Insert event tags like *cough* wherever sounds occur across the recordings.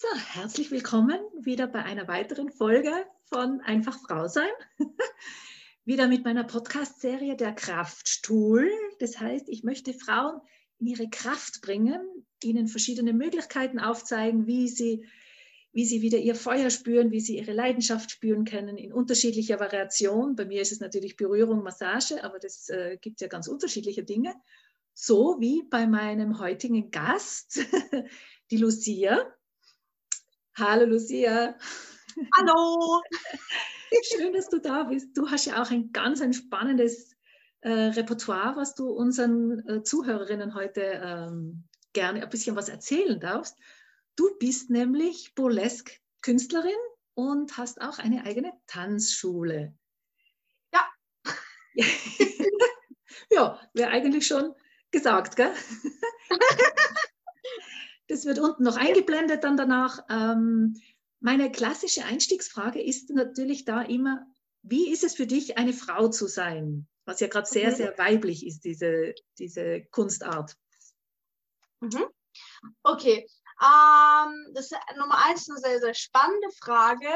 So, herzlich willkommen wieder bei einer weiteren Folge von Einfach Frau sein. *laughs* wieder mit meiner Podcast-Serie Der Kraftstuhl. Das heißt, ich möchte Frauen in ihre Kraft bringen, ihnen verschiedene Möglichkeiten aufzeigen, wie sie, wie sie wieder ihr Feuer spüren, wie sie ihre Leidenschaft spüren können in unterschiedlicher Variation. Bei mir ist es natürlich Berührung, Massage, aber das äh, gibt ja ganz unterschiedliche Dinge. So wie bei meinem heutigen Gast, *laughs* die Lucia. Hallo Lucia. Hallo. *laughs* Schön, dass du da bist. Du hast ja auch ein ganz ein spannendes äh, Repertoire, was du unseren äh, Zuhörerinnen heute ähm, gerne ein bisschen was erzählen darfst. Du bist nämlich Burlesque-Künstlerin und hast auch eine eigene Tanzschule. Ja. *laughs* ja, wäre eigentlich schon gesagt, gell? *laughs* Das wird unten noch eingeblendet dann danach. Ähm, meine klassische Einstiegsfrage ist natürlich da immer, wie ist es für dich, eine Frau zu sein? Was ja gerade sehr, mhm. sehr weiblich ist, diese, diese Kunstart. Mhm. Okay, ähm, das ist Nummer eins eine sehr, sehr spannende Frage.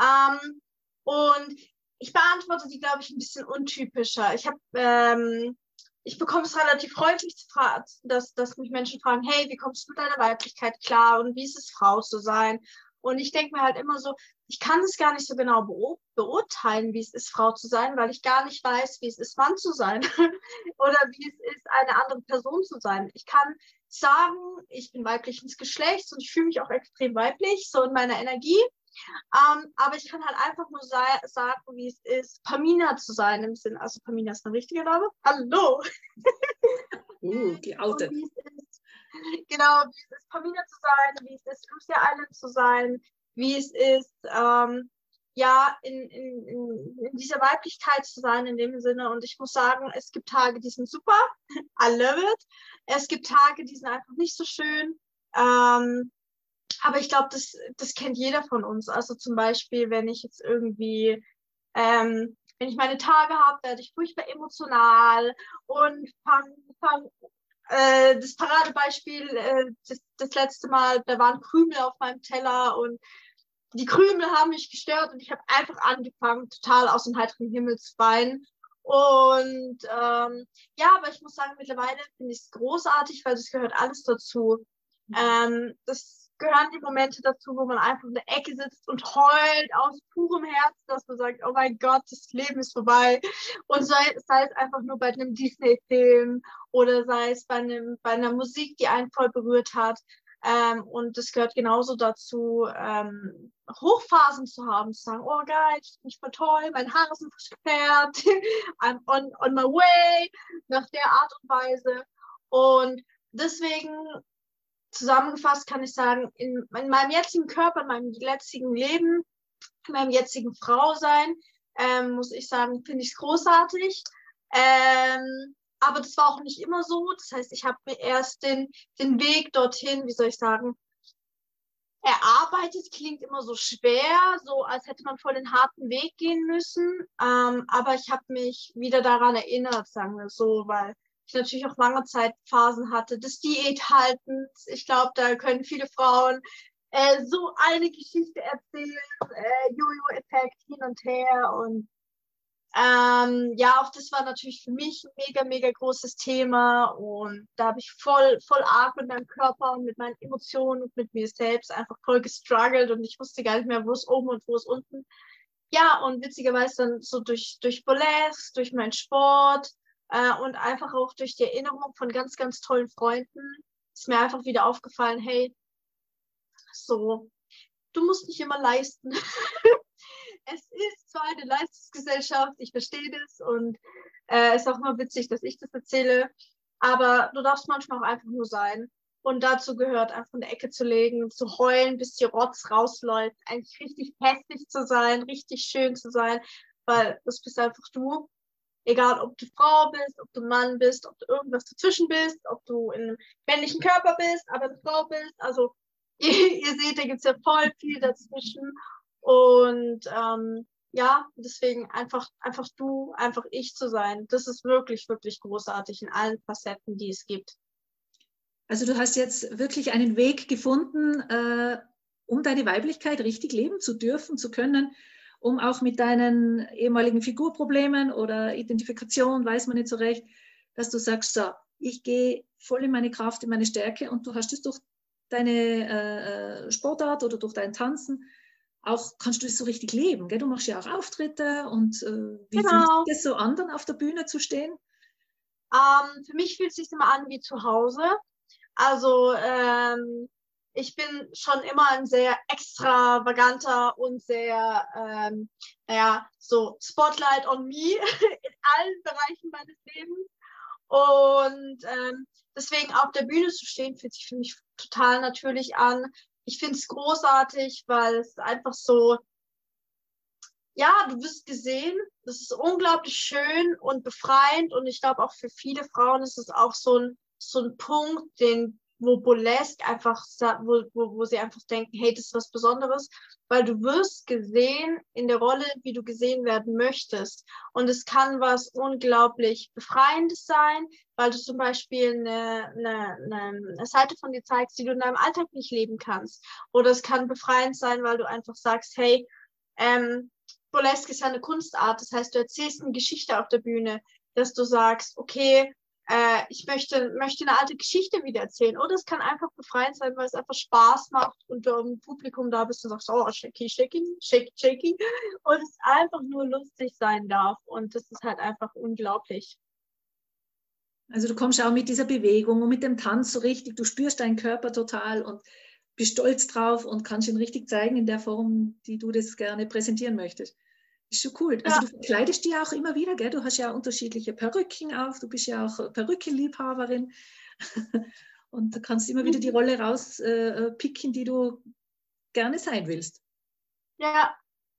Ähm, und ich beantworte die, glaube ich, ein bisschen untypischer. Ich habe ähm, ich bekomme es relativ häufig, dass, dass mich Menschen fragen, hey, wie kommst du mit deiner Weiblichkeit klar und wie ist es, Frau zu sein? Und ich denke mir halt immer so, ich kann es gar nicht so genau beurteilen, wie es ist, Frau zu sein, weil ich gar nicht weiß, wie es ist, Mann zu sein *laughs* oder wie es ist, eine andere Person zu sein. Ich kann sagen, ich bin weiblichen Geschlechts und ich fühle mich auch extrem weiblich, so in meiner Energie. Ähm, aber ich kann halt einfach nur sagen, wie es ist, Pamina zu sein im Sinn. Also Pamina ist eine richtige Name. Hallo. *laughs* Uh. Wie ist, genau, wie es ist, Pamina zu sein, wie es ist, Lucia Island zu sein, wie es ist, ähm, ja, in, in, in, dieser Weiblichkeit zu sein in dem Sinne. Und ich muss sagen, es gibt Tage, die sind super. *laughs* I love it. Es gibt Tage, die sind einfach nicht so schön. Ähm, aber ich glaube, das, das kennt jeder von uns. Also zum Beispiel, wenn ich jetzt irgendwie, ähm, wenn ich meine Tage habe, werde ich furchtbar emotional und fang, fang äh, das Paradebeispiel, äh, das, das letzte Mal, da waren Krümel auf meinem Teller und die Krümel haben mich gestört und ich habe einfach angefangen, total aus dem heiteren Himmel zu weinen. Und ähm, ja, aber ich muss sagen, mittlerweile finde ich es großartig, weil das gehört alles dazu. Mhm. Ähm, das gehören die Momente dazu, wo man einfach in der Ecke sitzt und heult aus purem Herzen, dass man sagt, oh mein Gott, das Leben ist vorbei. Und sei, sei es einfach nur bei einem Disney-Film oder sei es bei, einem, bei einer Musik, die einen voll berührt hat. Ähm, und es gehört genauso dazu, ähm, Hochphasen zu haben, zu sagen, oh geil, ich bin voll toll, mein Haar ist gefärbt, *laughs* I'm on, on my way, nach der Art und Weise. Und deswegen zusammengefasst kann ich sagen, in, in, meinem jetzigen Körper, in meinem jetzigen Leben, in meinem jetzigen Frausein, ähm, muss ich sagen, finde ich es großartig. Ähm, aber das war auch nicht immer so. Das heißt, ich habe mir erst den, den Weg dorthin, wie soll ich sagen, erarbeitet, klingt immer so schwer, so als hätte man voll den harten Weg gehen müssen. Ähm, aber ich habe mich wieder daran erinnert, sagen wir so, weil ich natürlich auch lange Zeit Phasen hatte des Diäthaltens. Ich glaube, da können viele Frauen äh, so eine Geschichte erzählen, äh, Jojo-Effekt hin und her und ähm, ja, auch das war natürlich für mich ein mega, mega großes Thema und da habe ich voll, voll arg mit meinem Körper und mit meinen Emotionen und mit mir selbst einfach voll gestruggelt und ich wusste gar nicht mehr, wo es oben und wo es unten. Ja, und witzigerweise dann so durch, durch Burlesque, durch meinen Sport, äh, und einfach auch durch die Erinnerung von ganz, ganz tollen Freunden ist mir einfach wieder aufgefallen, hey, so, du musst nicht immer leisten. *laughs* es ist zwar eine Leistungsgesellschaft, ich verstehe das und äh, es ist auch immer witzig, dass ich das erzähle, aber du darfst manchmal auch einfach nur sein. Und dazu gehört einfach in der Ecke zu legen, zu heulen, bis die Rotz rausläuft, eigentlich richtig hässlich zu sein, richtig schön zu sein, weil das bist einfach du. Egal, ob du Frau bist, ob du Mann bist, ob du irgendwas dazwischen bist, ob du in einem männlichen Körper bist, aber eine Frau bist. Also *laughs* ihr, ihr seht, da gibt es ja voll viel dazwischen. Und ähm, ja, deswegen einfach, einfach du, einfach ich zu sein. Das ist wirklich, wirklich großartig in allen Facetten, die es gibt. Also du hast jetzt wirklich einen Weg gefunden, äh, um deine Weiblichkeit richtig leben zu dürfen, zu können, um auch mit deinen ehemaligen Figurproblemen oder Identifikation, weiß man nicht so recht, dass du sagst, so, ich gehe voll in meine Kraft, in meine Stärke und du hast es durch deine äh, äh Sportart oder durch dein Tanzen auch kannst du es so richtig leben. Gell? Du machst ja auch Auftritte und äh, wie genau. fühlt es so an, dann auf der Bühne zu stehen? Ähm, für mich fühlt es sich immer an wie zu Hause. Also ähm, ich bin schon immer ein sehr extravaganter und sehr, ähm, naja, so Spotlight on me *laughs* in allen Bereichen meines Lebens. Und ähm, deswegen auf der Bühne zu stehen, fühlt sich für mich total natürlich an. Ich finde es großartig, weil es einfach so, ja, du wirst gesehen. Das ist unglaublich schön und befreiend. Und ich glaube auch für viele Frauen ist es auch so ein, so ein Punkt, den wo Burlesque einfach, wo, wo, wo sie einfach denken, hey, das ist was Besonderes, weil du wirst gesehen in der Rolle, wie du gesehen werden möchtest. Und es kann was unglaublich Befreiendes sein, weil du zum Beispiel eine, eine, eine Seite von dir zeigst, die du in deinem Alltag nicht leben kannst. Oder es kann befreiend sein, weil du einfach sagst, hey, ähm, Burlesque ist ja eine Kunstart, das heißt, du erzählst eine Geschichte auf der Bühne, dass du sagst, okay, äh, ich möchte, möchte eine alte Geschichte wieder erzählen. Oder es kann einfach befreiend sein, weil es einfach Spaß macht und du im Publikum da bist und sagst, oh, shaky, shaky, shaky, shaky. Und es einfach nur lustig sein darf. Und das ist halt einfach unglaublich. Also du kommst auch mit dieser Bewegung und mit dem Tanz so richtig, du spürst deinen Körper total und bist stolz drauf und kannst ihn richtig zeigen in der Form, die du das gerne präsentieren möchtest. Ist schon cool. Also ja. du verkleidest dich auch immer wieder, gell? Du hast ja unterschiedliche Perücken auf, du bist ja auch Perückenliebhaberin. *laughs* Und da kannst du immer wieder die mhm. Rolle rauspicken, äh, die du gerne sein willst. Ja,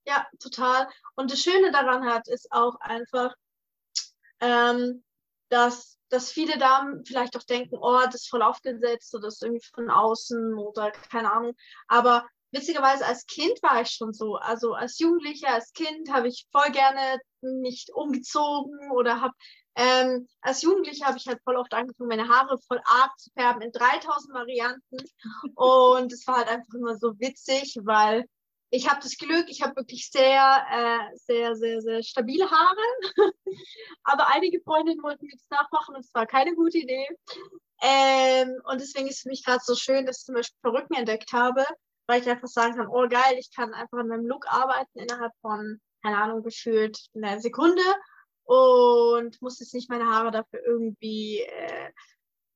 ja, total. Und das Schöne daran hat, ist auch einfach, ähm, dass, dass viele Damen vielleicht auch denken, oh, das ist voll aufgesetzt oder das ist irgendwie von außen oder keine Ahnung. Aber witzigerweise als Kind war ich schon so. Also als Jugendlicher, als Kind habe ich voll gerne nicht umgezogen oder habe ähm, als Jugendliche habe ich halt voll oft angefangen, meine Haare voll arg zu färben in 3000 Varianten. Und es war halt einfach immer so witzig, weil ich habe das Glück, ich habe wirklich sehr, äh, sehr, sehr, sehr stabile Haare. *laughs* Aber einige Freundinnen wollten mir das nachmachen und es war keine gute Idee. Ähm, und deswegen ist es für mich gerade so schön, dass ich zum Beispiel Perücken entdeckt habe, weil ich einfach sagen kann, oh geil, ich kann einfach an meinem Look arbeiten innerhalb von, keine Ahnung, gefühlt einer Sekunde und muss jetzt nicht meine Haare dafür irgendwie äh,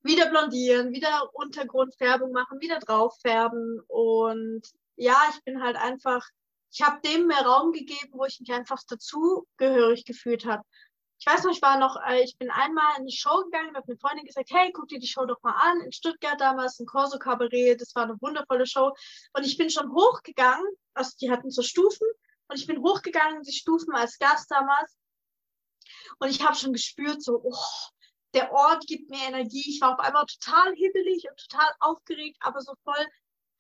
wieder blondieren, wieder Untergrundfärbung machen, wieder drauffärben und ja, ich bin halt einfach, ich habe dem mehr Raum gegeben, wo ich mich einfach dazugehörig gefühlt habe ich weiß noch, ich war noch, äh, ich bin einmal in die Show gegangen und habe eine Freundin gesagt, hey, guck dir die Show doch mal an. In Stuttgart damals, ein Corso Cabaret, das war eine wundervolle Show. Und ich bin schon hochgegangen, also die hatten so Stufen, und ich bin hochgegangen, die Stufen als Gast damals. Und ich habe schon gespürt, so, oh, der Ort gibt mir Energie. Ich war auf einmal total hibbelig und total aufgeregt, aber so voll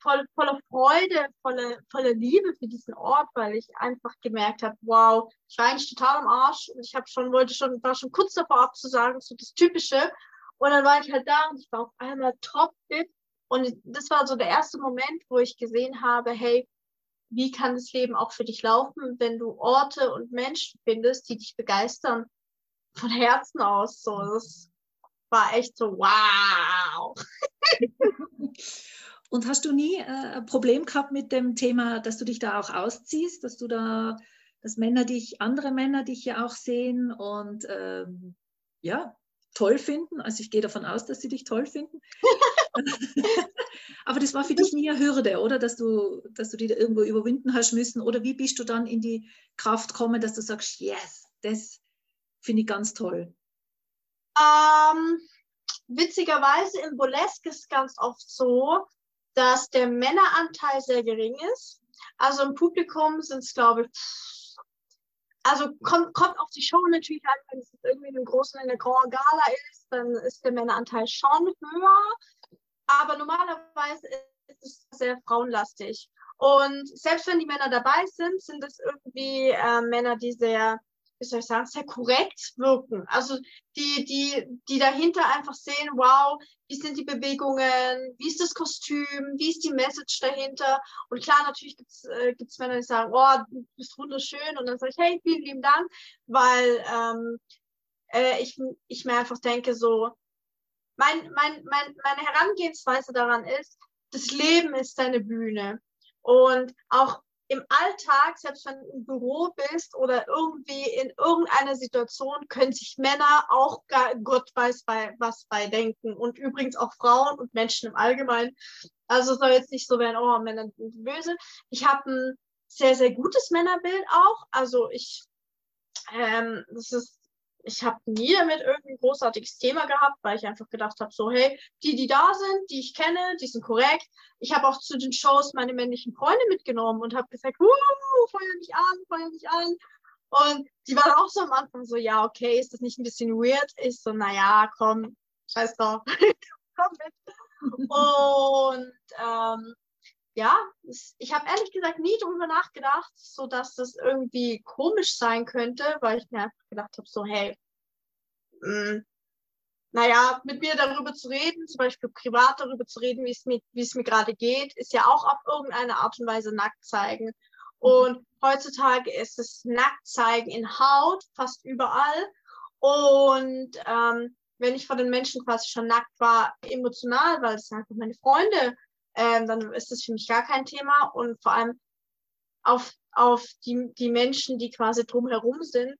voll, voller Freude, voller, voller Liebe für diesen Ort, weil ich einfach gemerkt habe, wow, ich war eigentlich total am Arsch ich habe schon, wollte schon, war schon kurz davor abzusagen, so das Typische. Und dann war ich halt da und ich war auf einmal top fit. Und das war so der erste Moment, wo ich gesehen habe, hey, wie kann das Leben auch für dich laufen, wenn du Orte und Menschen findest, die dich begeistern von Herzen aus. So, das war echt so, wow. *laughs* Und hast du nie äh, ein Problem gehabt mit dem Thema, dass du dich da auch ausziehst, dass du da, dass Männer dich, andere Männer dich ja auch sehen und ähm, ja, toll finden? Also ich gehe davon aus, dass sie dich toll finden. *laughs* Aber das war für dich nie eine Hürde, oder? Dass du, dass du die da irgendwo überwinden hast müssen. Oder wie bist du dann in die Kraft gekommen, dass du sagst, yes, das finde ich ganz toll? Ähm, witzigerweise im Burlesque ist es ganz oft so, dass der Männeranteil sehr gering ist. Also im Publikum sind es, glaube ich, also kommt, kommt auf die Show natürlich an, wenn es irgendwie in einem großen, in der Grand Gala ist, dann ist der Männeranteil schon höher. Aber normalerweise ist es sehr frauenlastig. Und selbst wenn die Männer dabei sind, sind es irgendwie äh, Männer, die sehr wie soll ich sagen, sehr korrekt wirken. Also die, die, die dahinter einfach sehen, wow, wie sind die Bewegungen, wie ist das Kostüm, wie ist die Message dahinter. Und klar, natürlich gibt es äh, gibt's Männer, die sagen, oh, du bist wunderschön. Und dann sage ich, hey, vielen lieben Dank, weil ähm, äh, ich, ich mir einfach denke, so, mein, mein, mein, meine Herangehensweise daran ist, das Leben ist deine Bühne. Und auch im Alltag, selbst wenn du im Büro bist oder irgendwie in irgendeiner Situation, können sich Männer auch Gott weiß bei, was bei denken. Und übrigens auch Frauen und Menschen im Allgemeinen. Also soll jetzt nicht so werden, oh, Männer sind böse. Ich habe ein sehr, sehr gutes Männerbild auch. Also ich, ähm, das ist ich habe nie damit irgendein großartiges Thema gehabt, weil ich einfach gedacht habe, so, hey, die, die da sind, die ich kenne, die sind korrekt. Ich habe auch zu den Shows meine männlichen Freunde mitgenommen und habe gesagt, uh, feuer mich an, feuer mich an. Und die waren auch so am Anfang so, ja, okay, ist das nicht ein bisschen weird? Ich so, naja, komm, scheiß drauf. *laughs* komm mit. *laughs* Und ähm, ja, ich habe ehrlich gesagt nie darüber nachgedacht, so dass das irgendwie komisch sein könnte, weil ich mir einfach gedacht habe, so hey, mh, mm, naja, mit mir darüber zu reden, zum Beispiel privat darüber zu reden, wie es mir, wie es mir gerade geht, ist ja auch auf irgendeine Art und Weise nackt zeigen. Und heutzutage ist es nackt zeigen in Haut fast überall. Und ähm, wenn ich vor den Menschen quasi schon nackt war, emotional, weil es einfach meine Freunde ähm, dann ist das für mich gar kein Thema. Und vor allem auf, auf die, die Menschen, die quasi drumherum sind,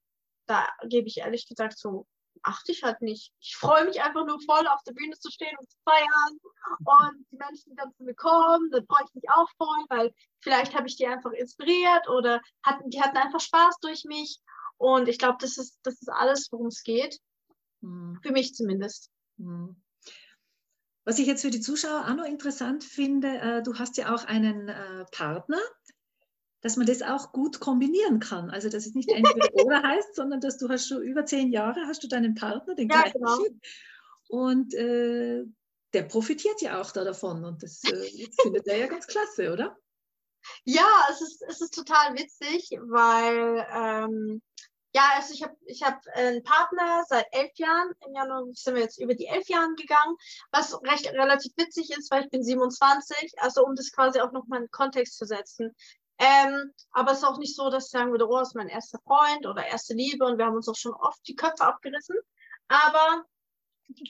da gebe ich ehrlich gesagt so, achte ich halt nicht. Ich freue mich einfach nur voll, auf der Bühne zu stehen und zu feiern. Und die Menschen, die dann zu mir kommen, dann freue ich mich auch voll, weil vielleicht habe ich die einfach inspiriert oder hatten, die hatten einfach Spaß durch mich. Und ich glaube, das ist, das ist alles, worum es geht. Hm. Für mich zumindest. Hm. Was ich jetzt für die Zuschauer auch noch interessant finde, äh, du hast ja auch einen äh, Partner, dass man das auch gut kombinieren kann. Also dass es nicht *laughs* entweder oder heißt, sondern dass du hast schon über zehn Jahre hast du deinen Partner, den ja, genau. und äh, der profitiert ja auch da davon und das äh, findet er ja ganz klasse, oder? Ja, es ist, es ist total witzig, weil ähm, ja, also ich habe ich hab einen Partner seit elf Jahren. Im Januar sind wir jetzt über die elf Jahren gegangen, was recht relativ witzig ist, weil ich bin 27, also um das quasi auch nochmal in Kontext zu setzen. Ähm, aber es ist auch nicht so, dass ich sagen würde, oh, ist mein erster Freund oder erste Liebe und wir haben uns auch schon oft die Köpfe abgerissen. Aber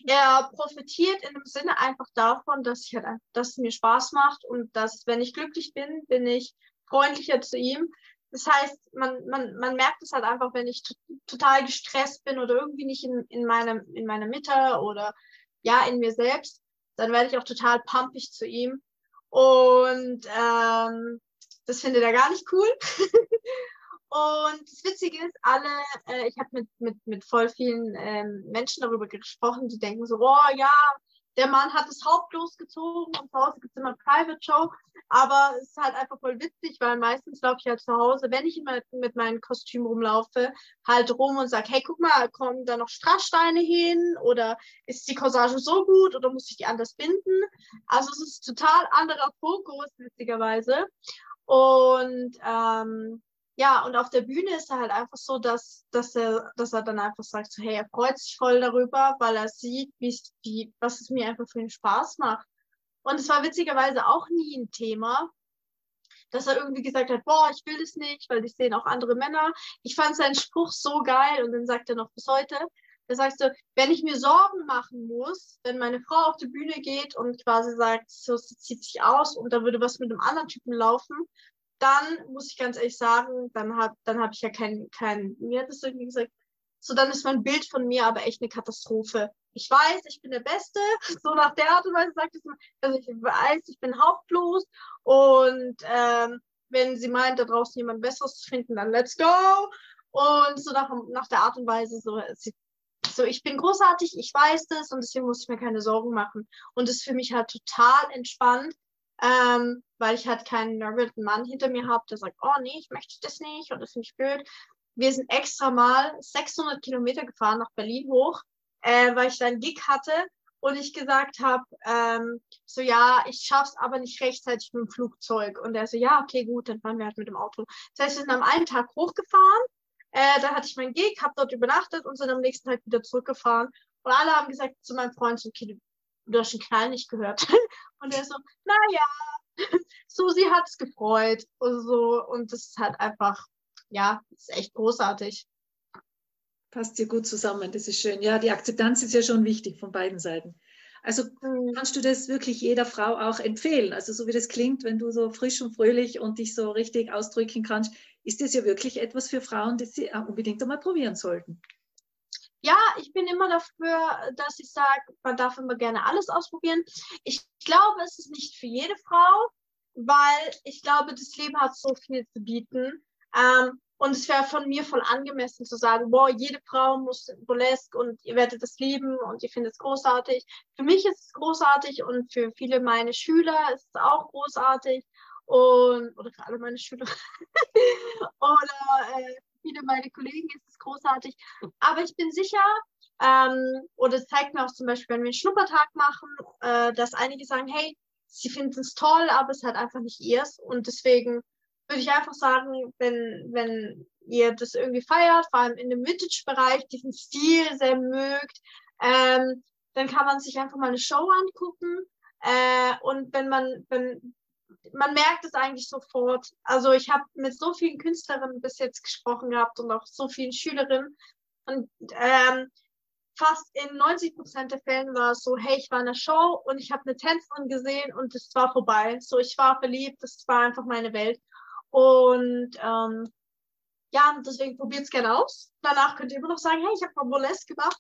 er profitiert in dem Sinne einfach davon, dass ich halt, dass es mir Spaß macht und dass, wenn ich glücklich bin, bin ich freundlicher zu ihm. Das heißt, man, man, man merkt es halt einfach, wenn ich total gestresst bin oder irgendwie nicht in, in, meinem, in meiner Mitte oder ja, in mir selbst, dann werde ich auch total pumpig zu ihm. Und ähm, das findet er gar nicht cool. *laughs* Und das Witzige ist, alle, äh, ich habe mit, mit, mit voll vielen ähm, Menschen darüber gesprochen, die denken so, oh ja, der Mann hat das Haupt losgezogen und zu Hause gibt es immer Private Show. Aber es ist halt einfach voll witzig, weil meistens laufe ich halt zu Hause, wenn ich immer mit meinem Kostüm rumlaufe, halt rum und sage, hey, guck mal, kommen da noch Strasssteine hin? Oder ist die Corsage so gut oder muss ich die anders binden? Also es ist total anderer Fokus, witzigerweise. Und ähm, ja, und auf der Bühne ist er halt einfach so, dass, dass, er, dass er dann einfach sagt, so, hey, er freut sich voll darüber, weil er sieht, wie, was es mir einfach für einen Spaß macht. Und es war witzigerweise auch nie ein Thema, dass er irgendwie gesagt hat, boah, ich will das nicht, weil ich sehen auch andere Männer. Ich fand seinen Spruch so geil und dann sagt er noch bis heute, da sagst du, wenn ich mir Sorgen machen muss, wenn meine Frau auf die Bühne geht und quasi sagt, so sie zieht sich aus und da würde was mit einem anderen Typen laufen, dann muss ich ganz ehrlich sagen, dann habe dann hab ich ja kein, kein, mir hat das irgendwie gesagt, so dann ist mein Bild von mir aber echt eine Katastrophe. Ich weiß, ich bin der Beste, *laughs* so nach der Art und Weise sagt es also ich weiß, ich bin hauptlos und ähm, wenn sie meint, da draußen jemand Besseres zu finden, dann let's go. Und so nach, nach der Art und Weise, so, so, ich bin großartig, ich weiß das und deswegen muss ich mir keine Sorgen machen. Und es ist für mich halt total entspannt, ähm, weil ich halt keinen nervösen Mann hinter mir habe, der sagt, oh nee, ich möchte das nicht und das finde ich blöd. Wir sind extra mal 600 Kilometer gefahren nach Berlin hoch, äh, weil ich da einen Gig hatte und ich gesagt habe, ähm, so ja, ich schaff's aber nicht rechtzeitig mit dem Flugzeug. Und er so, ja, okay, gut, dann fahren wir halt mit dem Auto. Das heißt, wir sind am einen Tag hochgefahren, Äh, da hatte ich meinen Gig, habe dort übernachtet und sind am nächsten Tag wieder zurückgefahren. Und alle haben gesagt zu meinem Freund, okay, du hast den Knall nicht gehört. *laughs* Und er so, naja, Susi *laughs* hat es gefreut. Und, so. und das ist halt einfach, ja, ist echt großartig. Passt dir gut zusammen, das ist schön. Ja, die Akzeptanz ist ja schon wichtig von beiden Seiten. Also mhm. kannst du das wirklich jeder Frau auch empfehlen? Also so wie das klingt, wenn du so frisch und fröhlich und dich so richtig ausdrücken kannst, ist das ja wirklich etwas für Frauen, das sie unbedingt einmal probieren sollten. Ja, ich bin immer dafür, dass ich sage, man darf immer gerne alles ausprobieren. Ich glaube, es ist nicht für jede Frau, weil ich glaube, das Leben hat so viel zu bieten. Ähm, und es wäre von mir voll angemessen zu sagen, boah, jede Frau muss Burlesque und ihr werdet es lieben und ihr findet es großartig. Für mich ist es großartig und für viele meiner Schüler ist es auch großartig. Und, oder für alle meine Schüler. *laughs* oder äh, viele meiner Kollegen ist es großartig. Aber ich bin sicher, ähm, oder es zeigt mir auch zum Beispiel, wenn wir einen Schnuppertag machen, äh, dass einige sagen, hey, sie finden es toll, aber es ist halt einfach nicht ihrs. Und deswegen würde ich einfach sagen, wenn, wenn ihr das irgendwie feiert, vor allem in dem Vintage-Bereich, diesen Stil sehr mögt, ähm, dann kann man sich einfach mal eine Show angucken. Äh, und wenn man, wenn, man merkt es eigentlich sofort. Also ich habe mit so vielen Künstlerinnen bis jetzt gesprochen gehabt und auch so vielen Schülerinnen. Und ähm, fast in 90 Prozent der Fällen war es so, hey, ich war in der Show und ich habe eine Tänzerin gesehen und es war vorbei. So, ich war verliebt, das war einfach meine Welt. Und ähm, ja, deswegen probiert es gerne aus. Danach könnt ihr immer noch sagen, hey, ich habe mal Burlesque gemacht.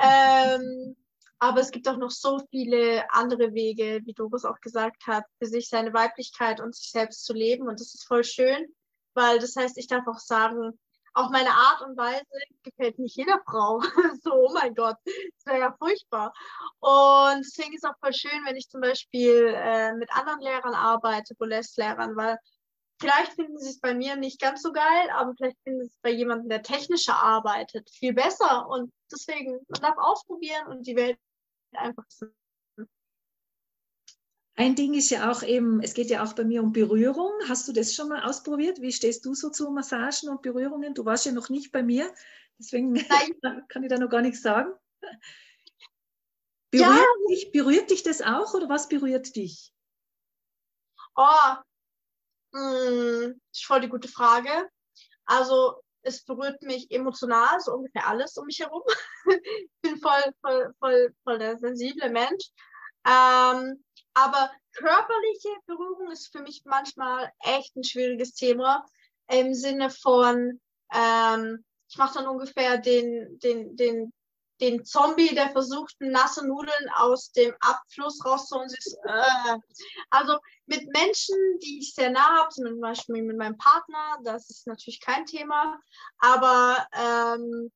Ähm, aber es gibt auch noch so viele andere Wege, wie Doris auch gesagt hat, für sich seine Weiblichkeit und sich selbst zu leben. Und das ist voll schön, weil das heißt, ich darf auch sagen, auch meine Art und Weise gefällt nicht jeder Frau. *laughs* so, oh mein Gott, das wäre ja furchtbar. Und deswegen ist es auch voll schön, wenn ich zum Beispiel äh, mit anderen Lehrern arbeite, Burlesque-Lehrern, weil Vielleicht finden sie es bei mir nicht ganz so geil, aber vielleicht finden sie es bei jemandem, der technischer arbeitet, viel besser. Und deswegen, man darf ausprobieren und die Welt einfach sehen. Ein Ding ist ja auch eben, es geht ja auch bei mir um Berührung. Hast du das schon mal ausprobiert? Wie stehst du so zu Massagen und Berührungen? Du warst ja noch nicht bei mir, deswegen *laughs* kann ich da noch gar nichts sagen. Berührt, ja. dich, berührt dich das auch oder was berührt dich? Oh, hm, ist voll die gute Frage. Also es berührt mich emotional, so ungefähr alles um mich herum. ich *laughs* bin voll, voll, voll, voll der sensible Mensch. Ähm, aber körperliche Berührung ist für mich manchmal echt ein schwieriges Thema. Im Sinne von, ähm, ich mache dann ungefähr den, den, den den Zombie, der versucht, nasse Nudeln aus dem Abfluss rauszuholen. Äh. Also mit Menschen, die ich sehr nah habe, zum Beispiel mit meinem Partner, das ist natürlich kein Thema. Aber ähm,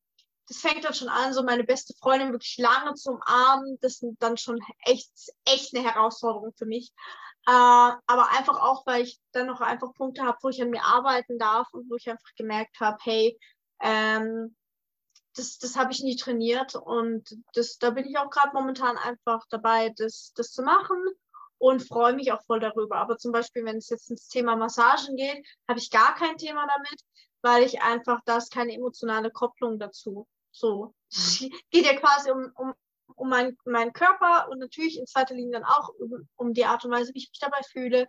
das fängt dann schon an, so meine beste Freundin wirklich lange zu umarmen. Das ist dann schon echt, echt eine Herausforderung für mich. Äh, aber einfach auch, weil ich dann noch einfach Punkte habe, wo ich an mir arbeiten darf und wo ich einfach gemerkt habe, hey, ähm, das, das habe ich nie trainiert und das, da bin ich auch gerade momentan einfach dabei, das, das zu machen und freue mich auch voll darüber. Aber zum Beispiel, wenn es jetzt ins Thema Massagen geht, habe ich gar kein Thema damit, weil ich einfach, da ist keine emotionale Kopplung dazu. So, geht ja quasi um, um, um meinen mein Körper und natürlich in zweiter Linie dann auch um, um die Art und Weise, wie ich mich dabei fühle.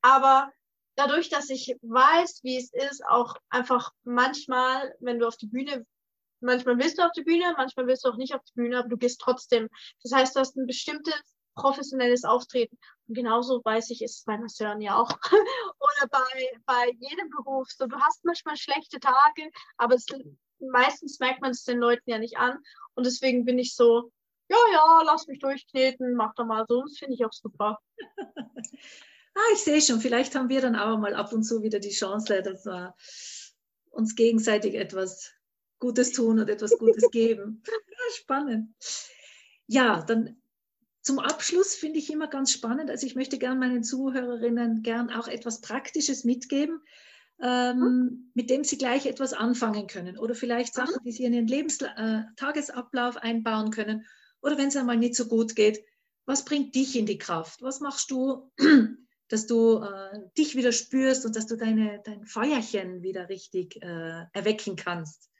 Aber dadurch, dass ich weiß, wie es ist, auch einfach manchmal, wenn du auf die Bühne Manchmal willst du auf die Bühne, manchmal willst du auch nicht auf die Bühne, aber du gehst trotzdem. Das heißt, du hast ein bestimmtes professionelles Auftreten. Und genauso weiß ich, ist es bei Masseuren ja auch. *laughs* Oder bei, bei jedem Beruf. So, du hast manchmal schlechte Tage, aber es, meistens merkt man es den Leuten ja nicht an. Und deswegen bin ich so, ja, ja, lass mich durchkneten, mach doch mal so. Das finde ich auch super. *laughs* ah, ich sehe schon, vielleicht haben wir dann auch mal ab und zu wieder die Chance, dass wir uns gegenseitig etwas Gutes tun und etwas Gutes geben. *laughs* spannend. Ja, dann zum Abschluss finde ich immer ganz spannend, also ich möchte gerne meinen Zuhörerinnen gern auch etwas Praktisches mitgeben, ähm, mhm. mit dem sie gleich etwas anfangen können oder vielleicht mhm. Sachen, die sie in ihren Lebens-Tagesablauf äh, einbauen können oder wenn es einmal nicht so gut geht, was bringt dich in die Kraft? Was machst du, *clears throat* dass du äh, dich wieder spürst und dass du deine, dein Feuerchen wieder richtig äh, erwecken kannst?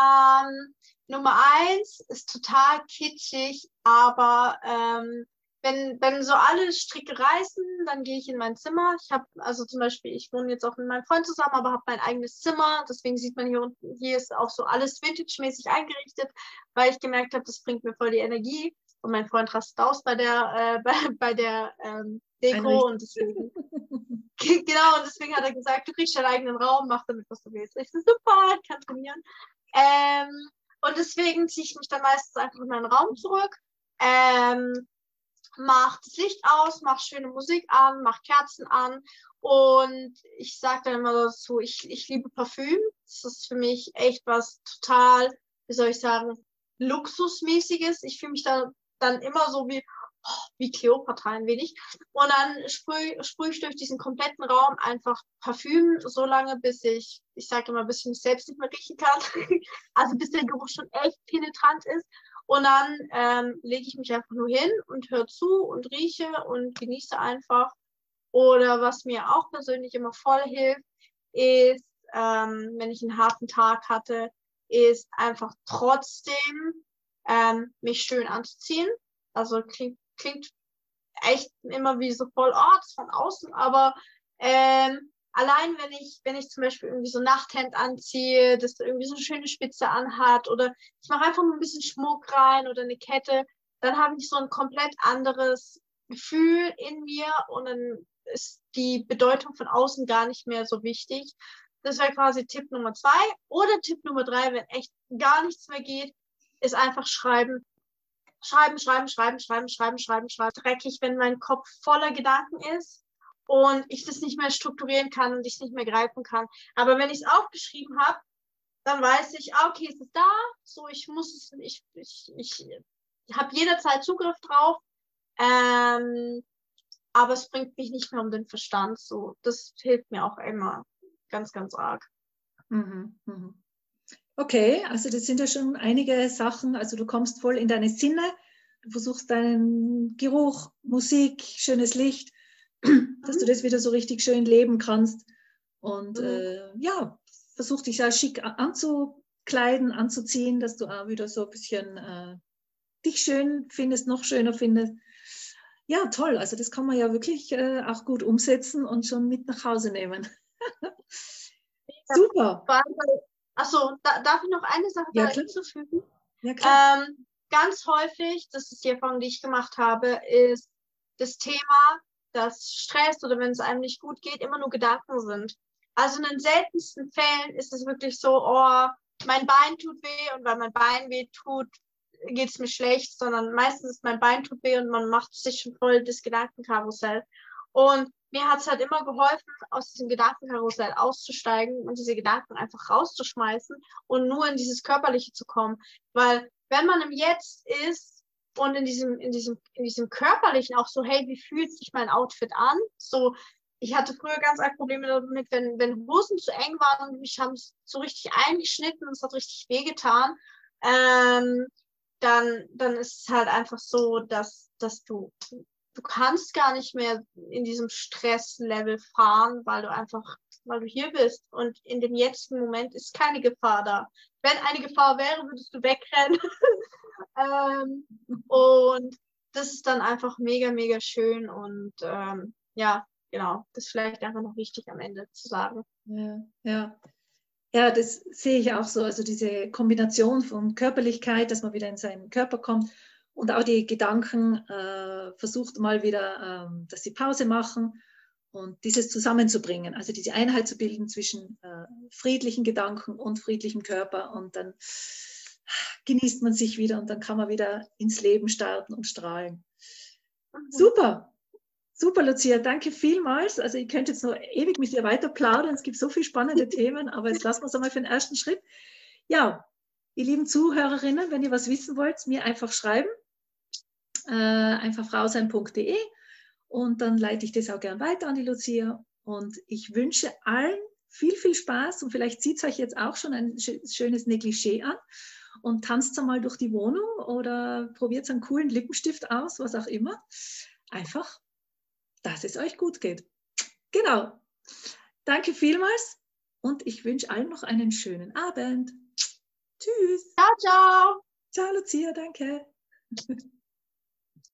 Ähm, Nummer eins ist total kitschig, aber ähm, wenn, wenn so alle Stricke reißen, dann gehe ich in mein Zimmer. Ich habe, also zum Beispiel, ich wohne jetzt auch mit meinem Freund zusammen, aber habe mein eigenes Zimmer. Deswegen sieht man hier unten, hier ist auch so alles vintage-mäßig eingerichtet, weil ich gemerkt habe, das bringt mir voll die Energie. Und mein Freund rastet aus bei der, äh, *laughs* bei, bei der ähm, Deko und deswegen, *laughs* genau, und deswegen hat er gesagt, du kriegst deinen eigenen Raum, mach damit, was du willst. Ich so, super, ich kann trainieren. Ähm, und deswegen ziehe ich mich dann meistens einfach in meinen Raum zurück. Ähm, mach das Licht aus, mach schöne Musik an, mach Kerzen an. Und ich sage dann immer dazu, ich, ich liebe Parfüm. Das ist für mich echt was total, wie soll ich sagen, Luxusmäßiges. Ich fühle mich da dann immer so wie, wie Kleopatra ein wenig. Und dann sprühe sprüh ich durch diesen kompletten Raum einfach Parfüm, so lange, bis ich, ich sage immer, bis ich mich selbst nicht mehr riechen kann. *laughs* also bis der Geruch schon echt penetrant ist. Und dann ähm, lege ich mich einfach nur hin und höre zu und rieche und genieße einfach. Oder was mir auch persönlich immer voll hilft, ist, ähm, wenn ich einen harten Tag hatte, ist einfach trotzdem ähm, mich schön anzuziehen. Also klingt, klingt echt immer wie so voll, oh, das von außen, aber ähm, allein wenn ich, wenn ich zum Beispiel irgendwie so ein Nachthemd anziehe, das irgendwie so eine schöne Spitze anhat oder ich mache einfach nur ein bisschen Schmuck rein oder eine Kette, dann habe ich so ein komplett anderes Gefühl in mir und dann ist die Bedeutung von außen gar nicht mehr so wichtig. Das wäre quasi Tipp Nummer zwei. Oder Tipp Nummer drei, wenn echt gar nichts mehr geht, ist einfach schreiben. Schreiben, schreiben, schreiben, schreiben, schreiben, schreiben, schreiben. Dreckig, wenn mein Kopf voller Gedanken ist und ich das nicht mehr strukturieren kann und ich es nicht mehr greifen kann. Aber wenn ich es aufgeschrieben habe, dann weiß ich, ah, okay, es ist da, so ich muss es, ich, ich, ich, ich habe jederzeit Zugriff drauf, ähm, aber es bringt mich nicht mehr um den Verstand. So, das hilft mir auch immer ganz, ganz arg. Mhm, mhm. Okay, also das sind ja schon einige Sachen. Also du kommst voll in deine Sinne, du versuchst deinen Geruch, Musik, schönes Licht *clears throat* dass du das wieder so richtig schön leben kannst. Und mhm. äh, ja, versuch dich ja schick anzukleiden, anzuziehen, dass du auch wieder so ein bisschen äh, dich schön findest, noch schöner findest. Ja, toll. Also das kann man ja wirklich äh, auch gut umsetzen und schon mit nach Hause nehmen. *laughs* Super. Achso, da, darf ich noch eine Sache ja, hinzufügen? Ja, klar. Ähm, ganz häufig, das ist die Erfahrung, die ich gemacht habe, ist das Thema, dass Stress oder wenn es einem nicht gut geht, immer nur Gedanken sind. Also in den seltensten Fällen ist es wirklich so, oh, mein Bein tut weh und weil mein Bein weh tut, geht es mir schlecht, sondern meistens ist mein Bein tut weh und man macht sich schon voll das Gedankenkarussell. Und mir hat es halt immer geholfen, aus diesem Gedankenkarussell auszusteigen und diese Gedanken einfach rauszuschmeißen und nur in dieses Körperliche zu kommen. Weil wenn man im Jetzt ist, und in diesem, in diesem, in diesem körperlichen auch so, hey, wie fühlt sich mein Outfit an? So, ich hatte früher ganz arg Probleme damit, wenn, wenn Hosen zu eng waren und mich haben so richtig eingeschnitten und es hat richtig wehgetan. Ähm, dann, dann ist es halt einfach so, dass, dass du, du kannst gar nicht mehr in diesem Stresslevel fahren, weil du einfach, weil du hier bist. Und in dem jetzigen Moment ist keine Gefahr da. Wenn eine Gefahr wäre, würdest du wegrennen. *laughs* Ähm, und das ist dann einfach mega, mega schön und ähm, ja, genau, das ist vielleicht einfach noch wichtig am Ende zu sagen. Ja, ja. Ja, das sehe ich auch so. Also diese Kombination von Körperlichkeit, dass man wieder in seinen Körper kommt und auch die Gedanken äh, versucht mal wieder, ähm, dass sie Pause machen und dieses zusammenzubringen, also diese Einheit zu bilden zwischen äh, friedlichen Gedanken und friedlichem Körper und dann genießt man sich wieder und dann kann man wieder ins Leben starten und strahlen. Mhm. Super, super, Lucia, danke vielmals. Also ich könnte jetzt noch ewig mit dir weiter plaudern, es gibt so viele spannende *laughs* Themen, aber jetzt lassen wir es einmal für den ersten Schritt. Ja, ihr lieben Zuhörerinnen, wenn ihr was wissen wollt, mir einfach schreiben, äh, einfach frausein.de und dann leite ich das auch gern weiter an die Lucia und ich wünsche allen viel, viel Spaß und vielleicht zieht es euch jetzt auch schon ein schönes Negligé an und tanzt einmal durch die Wohnung oder probiert einen coolen Lippenstift aus, was auch immer. Einfach dass es euch gut geht. Genau. Danke vielmals und ich wünsche allen noch einen schönen Abend. Tschüss. Ciao, ciao. Ciao, Lucia, danke. *laughs*